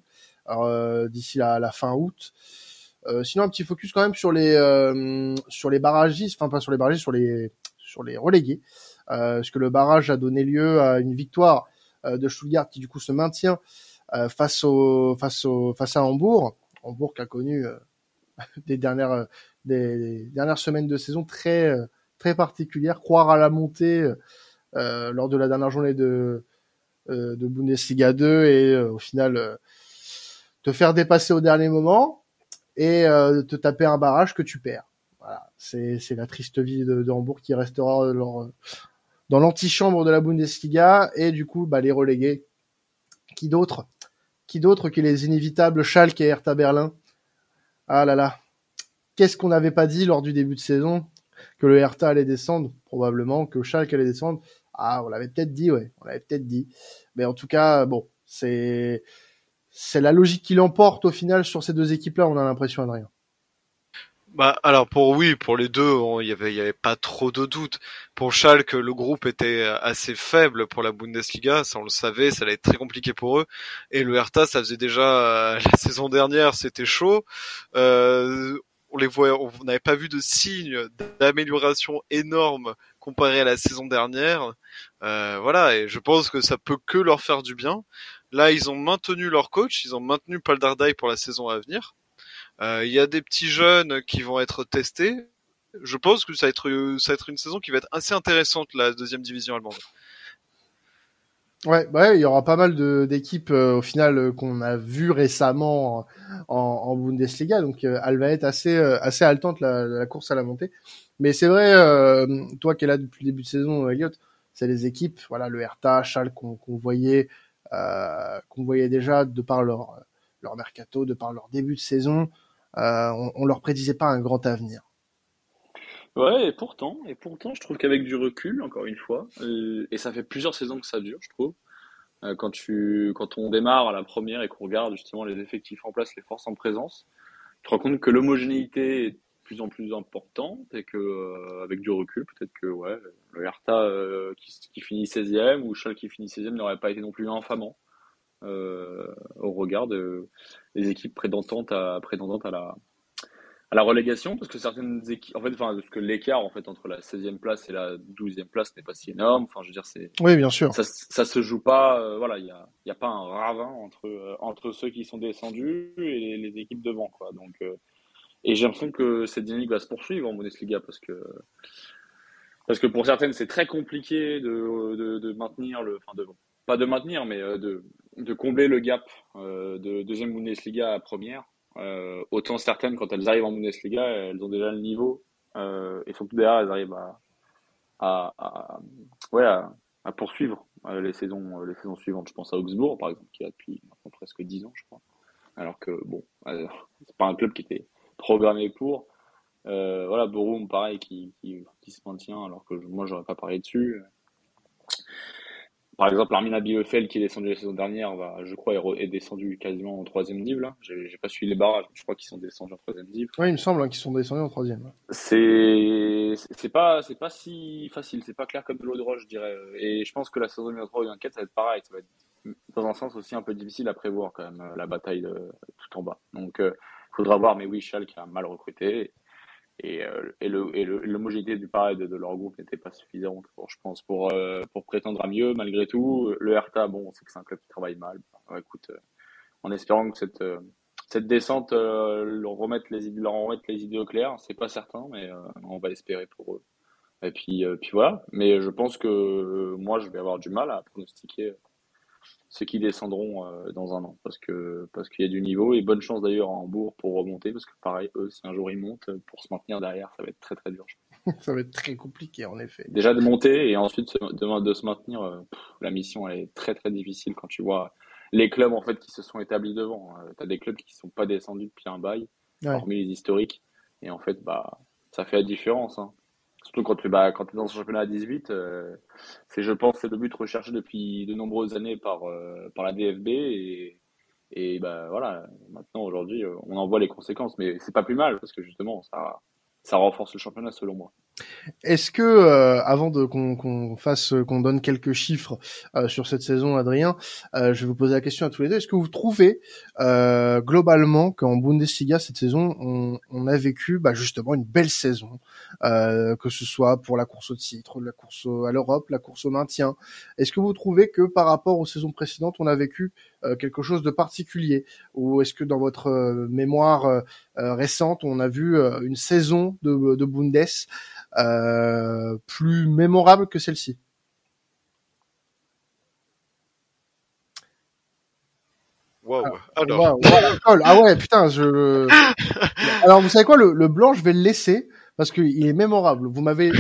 d'ici la, la, fin août. Euh, sinon, un petit focus quand même sur les euh, sur les barragistes, enfin pas sur les barragistes, sur les sur les relégués, euh, parce que le barrage a donné lieu à une victoire de Stuttgart qui du coup se maintient face au face au face à Hambourg. Hambourg qui a connu des dernières des, dernières semaines de saison très très particulières. Croire à la montée lors de la dernière journée de de Bundesliga 2 et au final te faire dépasser au dernier moment et te taper un barrage que tu perds. Voilà, c'est la triste vie de, Hambourg qui restera dans l'antichambre de la Bundesliga et du coup bah les relégués. Qui d'autre? Qui d'autre que les inévitables Schalke et Hertha Berlin? Ah là là, qu'est-ce qu'on n'avait pas dit lors du début de saison? Que le Hertha allait descendre? Probablement que Schalke allait descendre. Ah, on l'avait peut-être dit, ouais, on l'avait peut-être dit. Mais en tout cas, bon, c'est c'est la logique qui l'emporte au final sur ces deux équipes-là. On a l'impression, Adrien. Bah alors pour oui, pour les deux, il y avait pas trop de doutes. Pour Schalke, le groupe était assez faible pour la Bundesliga, ça on le savait, ça allait être très compliqué pour eux. Et le Hertha, ça faisait déjà la saison dernière, c'était chaud. Euh, on les voyait, on n'avait pas vu de signes d'amélioration énorme comparé à la saison dernière. Euh, voilà, et je pense que ça peut que leur faire du bien. Là, ils ont maintenu leur coach, ils ont maintenu Paul Dardai pour la saison à venir. Euh, il y a des petits jeunes qui vont être testés. Je pense que ça va être, ça va être une saison qui va être assez intéressante, la deuxième division allemande. Ouais, bah il y aura pas mal d'équipes euh, au final euh, qu'on a vu récemment en, en, Bundesliga, donc elle va être assez assez haletante la, la, course à la montée. Mais c'est vrai, toi qui es là depuis le début de saison, Elliot, c'est les équipes, voilà le Hertha, Schalke qu'on voyait qu'on voyait déjà de par leur leur mercato, de par leur début de saison. Euh, on, on, leur prédisait pas un grand avenir. Ouais, et pourtant, et pourtant, je trouve qu'avec du recul, encore une fois, euh, et ça fait plusieurs saisons que ça dure, je trouve. Euh, quand on démarre à la première et qu'on regarde justement les effectifs en place, les forces en présence, tu te rends compte que l'homogénéité est de plus en plus importante et que avec du recul, peut-être que le Hertha qui, finit 16e ou Schalke qui finit 16e n'aurait pas été non plus infamant. Euh, au regard de, des équipes prétendantes à, prétendantes à la, à la relégation parce que certaines équipes en fait enfin parce que l'écart en fait entre la 16e place et la 12e place n'est pas si énorme. Enfin je veux dire c'est oui bien sûr. ça, ça se joue pas euh, voilà il y a, y a pas un ravin entre euh, entre ceux qui sont descendus et les, équipes devant quoi. Donc et j'ai l'impression que cette dynamique va se poursuivre en Bundesliga parce que parce que pour certaines c'est très compliqué de, de, de maintenir le enfin de pas de maintenir mais de de combler le gap euh, de deuxième Bundesliga à première. Euh, autant certaines, quand elles arrivent en Bundesliga, elles ont déjà le niveau. Euh, et surtout derrière, elles arrivent à, à, à ouais, à, poursuivre euh, les saisons, les saisons suivantes. Je pense à Augsbourg, par exemple, qui a depuis presque 10 ans, je crois. Alors que, bon, c'est pas un club qui était programmé pour. Voilà, Borum, pareil, qui, qui, qui, se maintient, alors que moi, j'aurais pas parlé dessus. Par exemple, Armin Bielefeld qui est descendu la saison dernière, va, je crois, est descendu quasiment en troisième div. Là, j'ai pas suivi les barrages, je crois qu'ils sont descendus en troisième div. Oui, il me semble hein, qu'ils sont descendus en troisième. C'est c'est pas c'est pas si facile, c'est pas clair comme de l'eau de roche, je dirais. Et je pense que la saison 2003 ou 2004, ça va être pareil. Ça va être dans un sens aussi un peu difficile à prévoir quand même la bataille de, tout en bas. Donc, il euh, faudra voir. Mais oui, Schalke a mal recruté et, euh, et l'homogénéité du pareil de, leur groupe n'était pas suffisante pour, je pense, pour, euh, pour prétendre à mieux malgré tout. Le Hertha, bon, on sait que c'est un club qui travaille mal. écoute, euh, en espérant que cette, cette descente leur, remette les, leur remette les idées au clair, c'est pas certain, mais on va espérer pour eux. Et puis, puis voilà. Mais je pense que moi, je vais avoir du mal à pronostiquer ceux qui descendront euh, dans un an parce que parce qu'il y a du niveau et bonne chance d'ailleurs à Hambourg pour remonter parce que pareil eux si un jour ils montent pour se maintenir derrière ça va être très très dur. ça va être très compliqué en effet. Déjà de monter et ensuite de, de se maintenir euh, la mission elle est très très difficile quand tu vois les clubs en fait qui se sont établis devant. Euh, tu as des clubs qui sont pas descendus depuis un bail hormis les historiques et en fait bah ça fait la différence hein. Surtout quand tu bah, quand es dans ce championnat à 18, euh, c'est, je pense, c'est le but recherché depuis de nombreuses années par, euh, par la DFB. Et, et bah, voilà, maintenant, aujourd'hui, euh, on en voit les conséquences. Mais c'est pas plus mal parce que justement, ça, ça renforce le championnat selon moi. Est-ce que euh, avant de qu'on fasse qu'on donne quelques chiffres euh, sur cette saison, Adrien, euh, je vais vous poser la question à tous les deux. Est-ce que vous trouvez globalement qu'en Bundesliga cette saison, on, on a vécu bah, justement une belle saison, que ce soit pour la course au titre, la course à l'Europe, la course au maintien? Est-ce que vous trouvez que par rapport aux saisons précédentes, on a vécu euh, quelque chose de particulier Ou est-ce que dans votre euh, mémoire euh, récente, on a vu une saison de, Bundes plus mémorable que celle-ci? Wow. Alors. Ah, ah, ah ouais, putain, je. Alors, vous savez quoi, le, le, blanc, je vais le laisser parce qu'il est mémorable. Vous m'avez,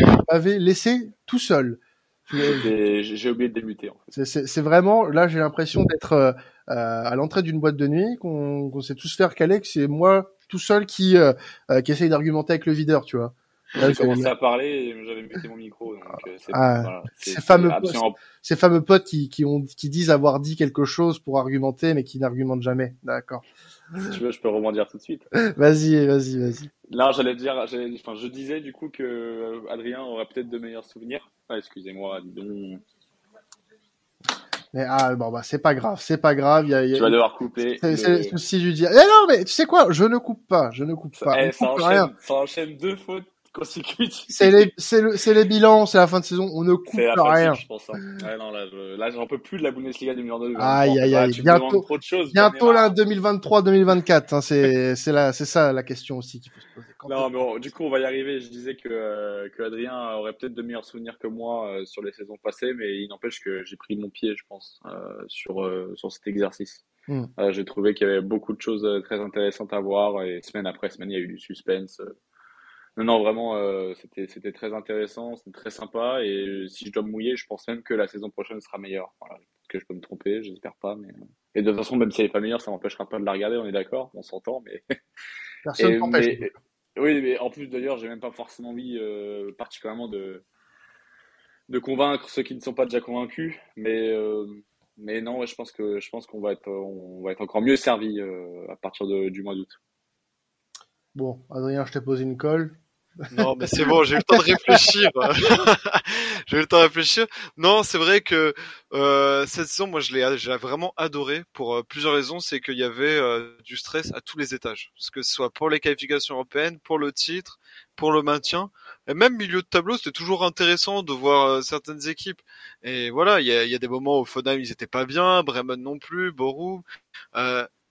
laissé tout seul. J'ai oublié de débuter. En fait. C'est vraiment là, j'ai l'impression d'être euh, à l'entrée d'une boîte de nuit, qu'on qu sait tous faire qu'Alex, c'est moi tout seul qui euh, euh, qui essaye d'argumenter avec le videur, tu vois. J'ai commencé à parler j'avais muté mon micro. Donc euh, ah, voilà, ces, fameux potes, ces fameux potes qui, qui, ont, qui disent avoir dit quelque chose pour argumenter, mais qui n'argumentent jamais. D'accord. Si tu veux, je peux rebondir tout de suite. vas-y, vas-y, vas-y. Là, j'allais dire, enfin, je disais du coup que euh, Adrien aurait peut-être de meilleurs souvenirs. Ah, excusez-moi, dis donc. Mais ah bon bah c'est pas grave, c'est pas grave. Y a, y a... Tu vas devoir couper. C'est si je dis. Eh non mais tu sais quoi, je ne coupe pas, je ne coupe pas. Eh, ça, enchaîne, ça enchaîne deux fautes c'est les, c'est le, c'est les bilans, c'est la fin de saison, on ne coupe rien. je pense, hein. ouais, non, là, je, là, j'en peux plus de la Bundesliga 2022. Aïe, aïe, aïe. Bientôt, trop de choses, bientôt là, 2023-2024, hein, c'est, c'est là, c'est ça la question aussi qu'il faut se poser. non, mais bon, du coup, on va y arriver. Je disais que, euh, que Adrien aurait peut-être de meilleurs souvenirs que moi euh, sur les saisons passées, mais il n'empêche que j'ai pris mon pied, je pense, euh, sur, euh, sur cet exercice. Hmm. j'ai trouvé qu'il y avait beaucoup de choses très intéressantes à voir et semaine après semaine, il y a eu du suspense. Non, non, vraiment, euh, c'était très intéressant, c'était très sympa. Et si je dois me mouiller, je pense même que la saison prochaine sera meilleure. Voilà, que je peux me tromper, j'espère pas. Mais euh. et de toute façon, même si elle est pas meilleure, ça m'empêchera pas de la regarder. On est d'accord, on s'entend, mais personne n'empêche. Oui, mais en plus d'ailleurs, j'ai même pas forcément envie euh, particulièrement de de convaincre ceux qui ne sont pas déjà convaincus, mais euh, mais non, ouais, je pense que je pense qu'on va être on va être encore mieux servi à partir de, du mois d'août. Bon, Adrien, je t'ai posé une colle. Non, mais c'est bon, j'ai eu le temps de réfléchir. j'ai eu le temps de réfléchir. Non, c'est vrai que euh, cette saison, moi, je l'ai, j'ai vraiment adoré pour euh, plusieurs raisons. C'est qu'il y avait euh, du stress à tous les étages, que ce soit pour les qualifications européennes, pour le titre, pour le maintien, et même milieu de tableau, c'était toujours intéressant de voir euh, certaines équipes. Et voilà, il y a, y a, des moments où Fonheim ils étaient pas bien, Bremen non plus, Boru.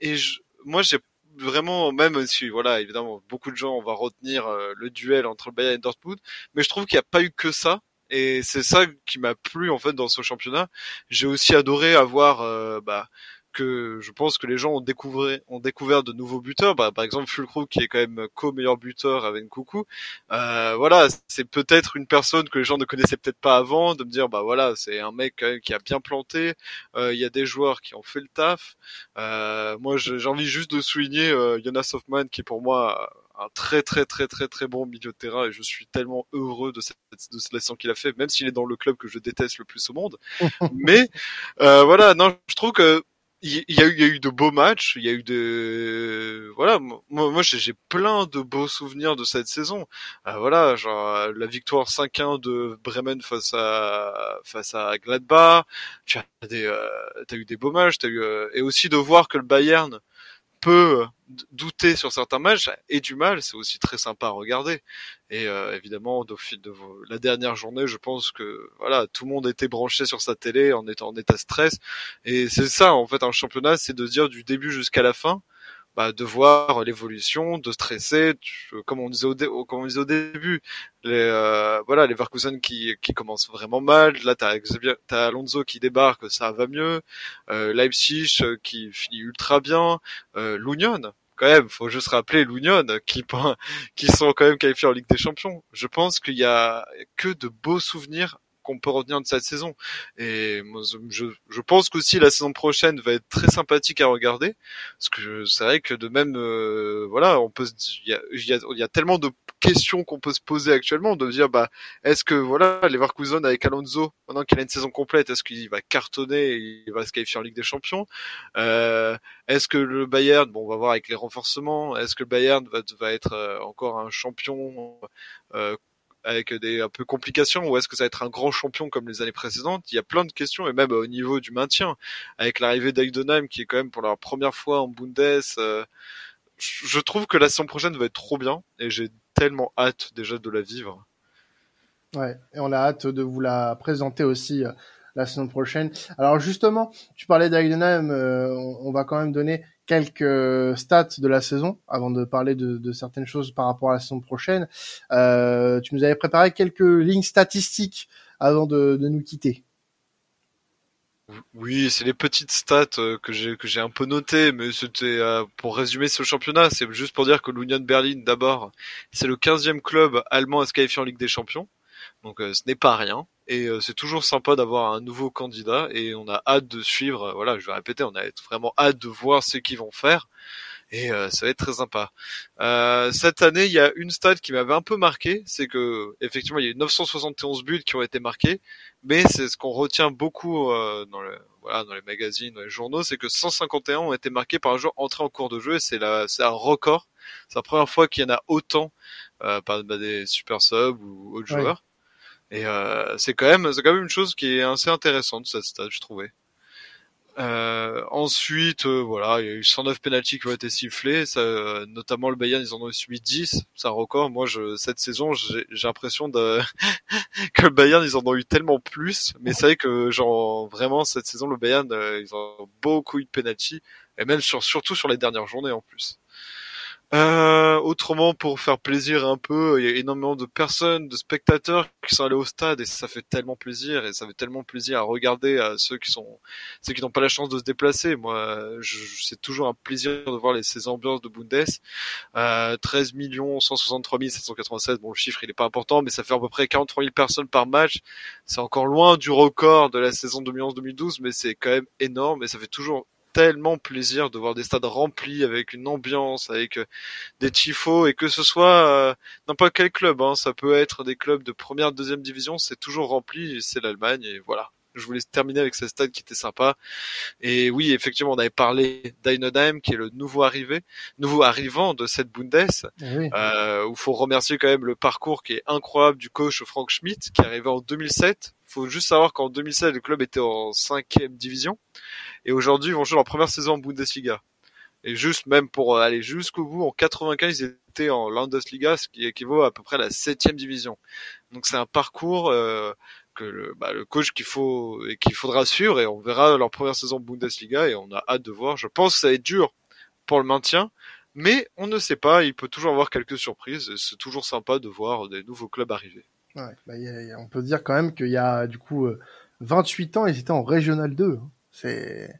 et je, moi, j'ai vraiment, même si, voilà, évidemment, beaucoup de gens, on va retenir euh, le duel entre le Bayern et Dortmund, mais je trouve qu'il n'y a pas eu que ça. Et c'est ça qui m'a plu en fait dans ce championnat. J'ai aussi adoré avoir euh, bah, que je pense que les gens ont découvert, ont découvert de nouveaux buteurs. Bah, par exemple, Fulcro qui est quand même co-meilleur buteur avec Coucou. Euh, voilà, c'est peut-être une personne que les gens ne connaissaient peut-être pas avant, de me dire bah voilà, c'est un mec quand même qui a bien planté. Euh, il y a des joueurs qui ont fait le taf. Euh, moi, j'ai envie juste de souligner euh, Jonas Hoffman qui est pour moi un très très très très très bon milieu de terrain et je suis tellement heureux de cette de cette saison qu'il a fait, même s'il est dans le club que je déteste le plus au monde. Mais euh, voilà, non, je trouve que il y, a eu, il y a eu de beaux matchs, il y a eu de, voilà, moi, moi j'ai plein de beaux souvenirs de cette saison. Euh, voilà, genre la victoire 5-1 de Bremen face à face à Gladbach. Tu as des, euh, eu des beaux matchs, t'as eu euh, et aussi de voir que le Bayern peut douter sur certains matchs et du mal, c'est aussi très sympa à regarder. Et euh, évidemment, de, de la dernière journée, je pense que voilà, tout le monde était branché sur sa télé en étant en état stress. Et c'est ça, en fait, un championnat, c'est de dire du début jusqu'à la fin, bah, de voir l'évolution, de stresser, comme on disait au, comme on disait au début, les euh, voilà les Verkusen qui qui commencent vraiment mal. Là, t'as as Alonso qui débarque, ça va mieux. Euh, Leipzig euh, qui finit ultra bien. Euh, L'Union, quand même, faut juste rappeler l'Union qui qui sont quand même qualifiés en Ligue des Champions. Je pense qu'il y a que de beaux souvenirs qu'on peut retenir de cette saison. Et je, je pense qu'aussi la saison prochaine va être très sympathique à regarder, parce que c'est vrai que de même, euh, voilà, on peut, il y a, y, y a, tellement de questions qu'on peut se poser actuellement, de dire, bah, est-ce que voilà, Leverkusen avec Alonso, maintenant qu'il a une saison complète, est-ce qu'il va cartonner, il va se qualifier en Ligue des Champions? Euh, Est-ce que le Bayern, bon, on va voir avec les renforcements, est-ce que le Bayern va, va être euh, encore un champion euh, avec des un peu complications ou est-ce que ça va être un grand champion comme les années précédentes? Il y a plein de questions et même au niveau du maintien avec l'arrivée d'Eidenheim qui est quand même pour la première fois en Bundes. Euh, je trouve que la saison prochaine va être trop bien et j'ai tellement hâte déjà de la vivre. Ouais, et on a hâte de vous la présenter aussi euh, la saison prochaine. Alors justement, tu parlais d'Eidenheim, euh, on, va quand même donner quelques stats de la saison avant de parler de, certaines choses par rapport à la saison prochaine. Euh, tu nous avais préparé quelques lignes statistiques avant de, nous quitter. Oui, c'est les petites stats euh, que j'ai que j'ai un peu notées, mais c'était euh, pour résumer ce championnat, c'est juste pour dire que l'Union Berlin d'abord, c'est le 15e club allemand à se qualifier en Ligue des Champions. Donc euh, ce n'est pas rien et c'est toujours sympa d'avoir un nouveau candidat et on a hâte de suivre voilà, je vais répéter, on a vraiment hâte de voir ce qu'ils vont faire et euh, ça va être très sympa. Euh, cette année, il y a une stat qui m'avait un peu marqué, c'est que effectivement il y a eu 971 buts qui ont été marqués, mais c'est ce qu'on retient beaucoup euh, dans le voilà dans les magazines, dans les journaux, c'est que 151 ont été marqués par un joueur entré en cours de jeu et c'est la c'est un record. C'est la première fois qu'il y en a autant par bah, des super subs ou autres joueurs. Et c'est quand même c'est quand même une chose qui est assez intéressante cette stat, je trouvais. Euh, ensuite, euh, voilà, il y a eu 109 pénalties qui ont été sifflés, ça, euh, notamment le Bayern, ils en ont subi 10, c'est un record. Moi, je, cette saison, j'ai l'impression de que le Bayern, ils en ont eu tellement plus, mais c'est vrai que genre vraiment cette saison, le Bayern, ils ont beaucoup eu de pénalties, et même sur, surtout sur les dernières journées en plus. Euh, autrement, pour faire plaisir un peu, il y a énormément de personnes, de spectateurs qui sont allés au stade et ça fait tellement plaisir et ça fait tellement plaisir à regarder à ceux qui sont, ceux qui n'ont pas la chance de se déplacer. Moi, c'est toujours un plaisir de voir les, ces ambiances de Bundes. Euh, 13 millions 163 796. Bon, le chiffre il est pas important, mais ça fait à peu près 43 000 personnes par match. C'est encore loin du record de la saison 2011-2012, mais c'est quand même énorme et ça fait toujours tellement plaisir de voir des stades remplis avec une ambiance, avec euh, des tifos et que ce soit euh, n'importe quel club, hein, ça peut être des clubs de première, deuxième division, c'est toujours rempli, c'est l'Allemagne et voilà. Je voulais terminer avec ce stade qui était sympa. Et oui, effectivement, on avait parlé d'Einodheim, qui est le nouveau arrivé, nouveau arrivant de cette Bundes, eh euh, où faut remercier quand même le parcours qui est incroyable du coach Frank Schmidt, qui est arrivé en 2007. Faut juste savoir qu'en 2007, le club était en cinquième division. Et aujourd'hui, ils vont jouer leur première saison en Bundesliga. Et juste, même pour aller jusqu'au bout, en 95, ils étaient en Landesliga, ce qui équivaut à peu près à la septième division. Donc c'est un parcours euh, que le, bah, le coach qu'il faut et qu'il faudra suivre et on verra leur première saison Bundesliga et on a hâte de voir. Je pense que ça va être dur pour le maintien, mais on ne sait pas. Il peut toujours avoir quelques surprises. C'est toujours sympa de voir des nouveaux clubs arriver. Ouais, bah, on peut dire quand même qu'il y a du coup 28 euh, ans, ils étaient en Régional 2. C'est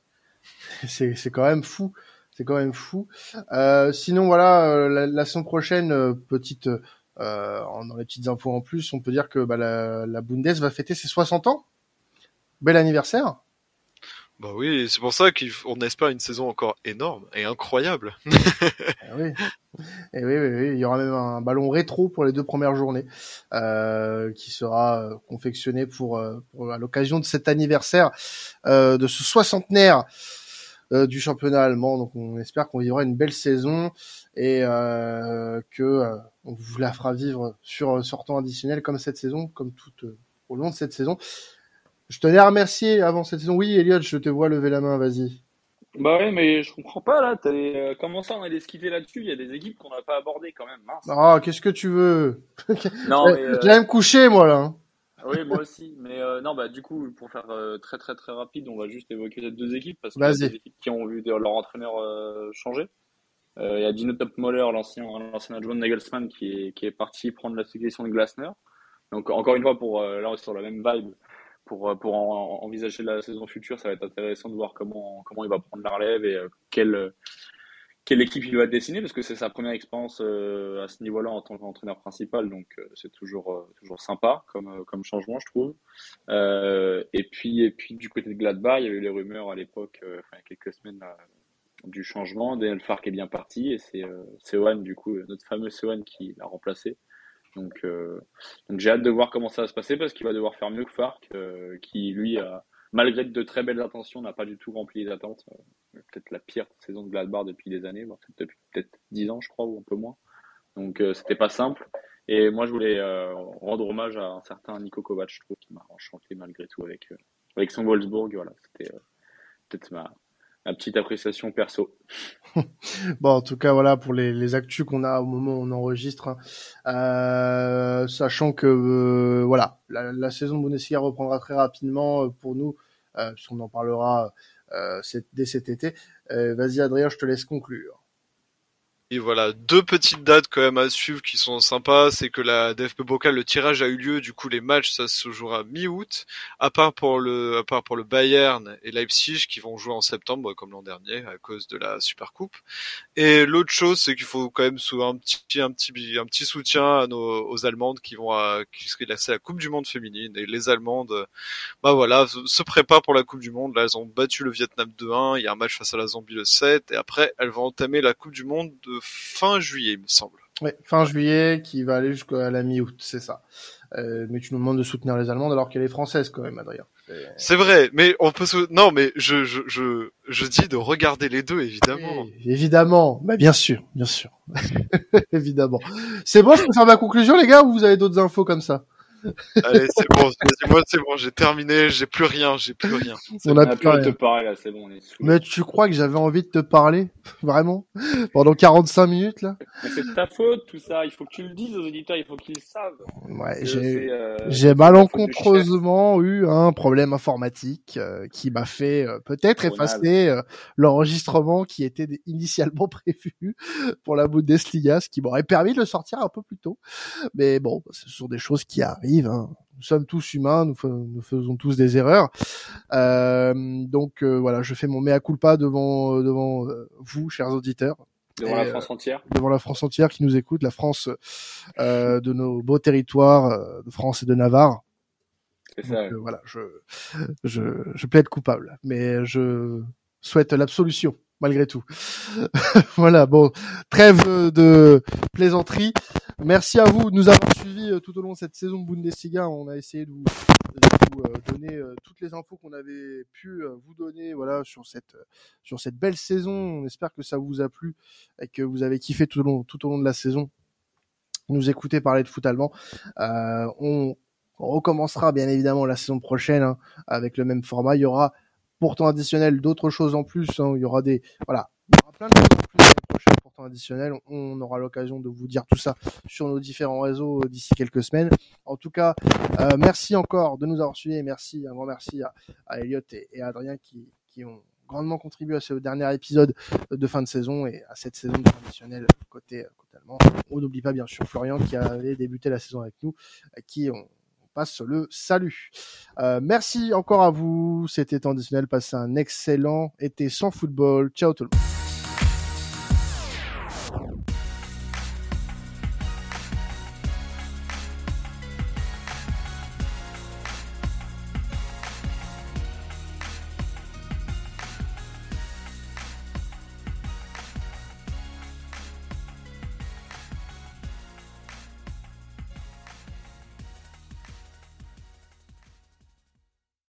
c'est c'est quand même fou. C'est quand même fou. Euh, sinon voilà, euh, la, la semaine prochaine, euh, petite euh, dans les petites infos en plus, on peut dire que bah, la, la Bundes va fêter ses 60 ans. Bel anniversaire. Bah oui, c'est pour ça qu'on espère une saison encore énorme et incroyable. Ah oui. Et oui, oui, oui, il y aura même un ballon rétro pour les deux premières journées euh, qui sera euh, confectionné pour, euh, pour à l'occasion de cet anniversaire euh, de ce soixantenaire euh, du championnat allemand. Donc on espère qu'on vivra une belle saison et euh, que on vous la fera vivre sur sortant additionnel comme cette saison, comme toute au long de cette saison. Je tenais à remercier avant cette saison. Oui, Elliot, je te vois lever la main, vas-y. Bah oui, mais je comprends pas là. Euh, comment ça, on a esquivé là-dessus? Il y a des équipes qu'on n'a pas abordées quand même. Mince. Ah, qu'est-ce que tu veux? Non, mais euh... me coucher moi là. Hein. Oui, moi aussi. Mais euh, non, bah du coup, pour faire euh, très très très rapide, on va juste évoquer ces deux équipes parce que c'est des équipes qui ont vu leur entraîneur changer. Il y a Dino Topmoller, l'ancien l'ancien adjoint de Nagelsmann, qui est qui est parti prendre la succession de Glasner. Donc encore une fois, pour là on est sur la même vibe pour, euh, pour envisager la saison future, ça va être intéressant de voir comment, comment il va prendre la relève et euh, quelle, quelle équipe il va dessiner, parce que c'est sa première expérience euh, à ce niveau-là en tant qu'entraîneur principal, donc c'est toujours, toujours sympa comme, comme changement, je trouve. et, puis, et puis du côté de Gladbach, il y avait eu les rumeurs à l'époque, enfin, il y a quelques semaines, du changement. Daniel Fark est bien parti et c'est Seoane, du coup, notre fameux Seoane qui l'a remplacé. Donc, euh, donc j'ai hâte de voir comment ça va se passer parce qu'il va devoir faire mieux que Fark, euh, qui lui, a, malgré de très belles intentions, n'a pas du tout rempli les attentes. Euh, peut-être la pire saison de Gladbach depuis des années, depuis peut-être 10 ans, je crois, ou un peu moins. Donc c'était pas simple. Et moi, je voulais rendre hommage à un certain Nico Kovac, je trouve, qui m'a enchanté malgré tout avec, avec son Wolfsburg. Voilà, c'était peut-être ma, ma petite appréciation perso. bon, en tout cas, voilà pour les, les actus qu'on a au moment où on enregistre, hein. euh, sachant que euh, voilà, la, la, saison de Bundesliga reprendra très rapidement euh, pour nous, euh, puisqu'on en parlera euh, dès cet été. Vas-y, Adrien, je te laisse conclure. Et voilà, deux petites dates quand même à suivre qui sont sympas, c'est que la DFB Bocal, le tirage a eu lieu, du coup les matchs ça se jouera mi-août, à part pour le, à part pour le Bayern et Leipzig qui vont jouer en septembre comme l'an dernier à cause de la Super Coupe. Et l'autre chose c'est qu'il faut quand même un petit, un petit, un petit soutien à nos, aux Allemandes qui vont à, qui à la Coupe du Monde féminine et les Allemandes, bah voilà, se préparent pour la Coupe du Monde. Là elles ont battu le Vietnam 2-1, il y a un match face à la Zambie le 7 et après elles vont entamer la Coupe du Monde de fin juillet, il me semble. Oui, fin juillet, qui va aller jusqu'à la mi-août, c'est ça. Euh, mais tu nous demandes de soutenir les Allemandes alors qu'elle est française quand même, Adrien. C'est vrai, mais on peut non, mais je, je, je, je dis de regarder les deux évidemment. évidemment, bah bien sûr, bien sûr, évidemment. C'est bon, je peux faire ma conclusion les gars ou vous avez d'autres infos comme ça? Allez, c'est bon, moi c'est bon, j'ai terminé, j'ai plus rien, j'ai plus rien. On a plus rien. te parler là, c'est bon, on est Mais tu crois que j'avais envie de te parler Vraiment Pendant 45 minutes là? C'est ta faute tout ça, il faut que tu le dises aux auditeurs, il faut qu'ils le savent. Ouais, j'ai euh, j'ai malencontreusement eu un problème informatique euh, qui m'a fait euh, peut-être effacer l'enregistrement qui était initialement prévu pour la Bundesliga, ce qui m'aurait permis de le sortir un peu plus tôt. Mais bon, ce sont des choses qui arrivent Hein. Nous sommes tous humains, nous, faisons tous des erreurs. Euh, donc euh, voilà, je fais mon mea culpa devant devant euh, vous, chers auditeurs. Devant la France entière. devant la France entière qui nous écoute, la France de nos beaux territoires de France et de Navarre. Ça, voilà, je, je, je plaide coupable, mais je souhaite l'absolution malgré tout. voilà, bon, trêve de plaisanterie. Merci à vous de nous avoir suivis euh, tout au long de cette saison de Bundesliga. On a essayé de vous, euh, donner euh, toutes les infos qu'on avait pu vous donner, voilà, sur cette sur cette belle saison. On espère que ça vous a plu et que vous avez kiffé tout au long tout au long de la saison. Nous écouter parler de foot allemand. on, recommencera bien évidemment la saison prochaine hein, avec le même format. Il y aura pourtant additionnel, d'autres choses en plus. Hein. il y aura des, voilà, il y aura plein de choses en plus additionnel. On aura l'occasion de vous dire tout ça sur nos différents réseaux euh, d'ici quelques semaines. En tout cas, euh, merci encore de nous avoir suivis. Merci, un grand merci à, à Elliot et, à Adrien qui, ont grandement contribué à ce dernier épisode de fin de saison et à cette saison traditionnelle côté, côté allemand. On n'oublie pas bien sûr Florian qui avait débuté la saison avec nous, qui on, passe le salut. Euh, merci encore à vous. C'était traditionnel. Passez un excellent été sans football. Ciao tout le monde.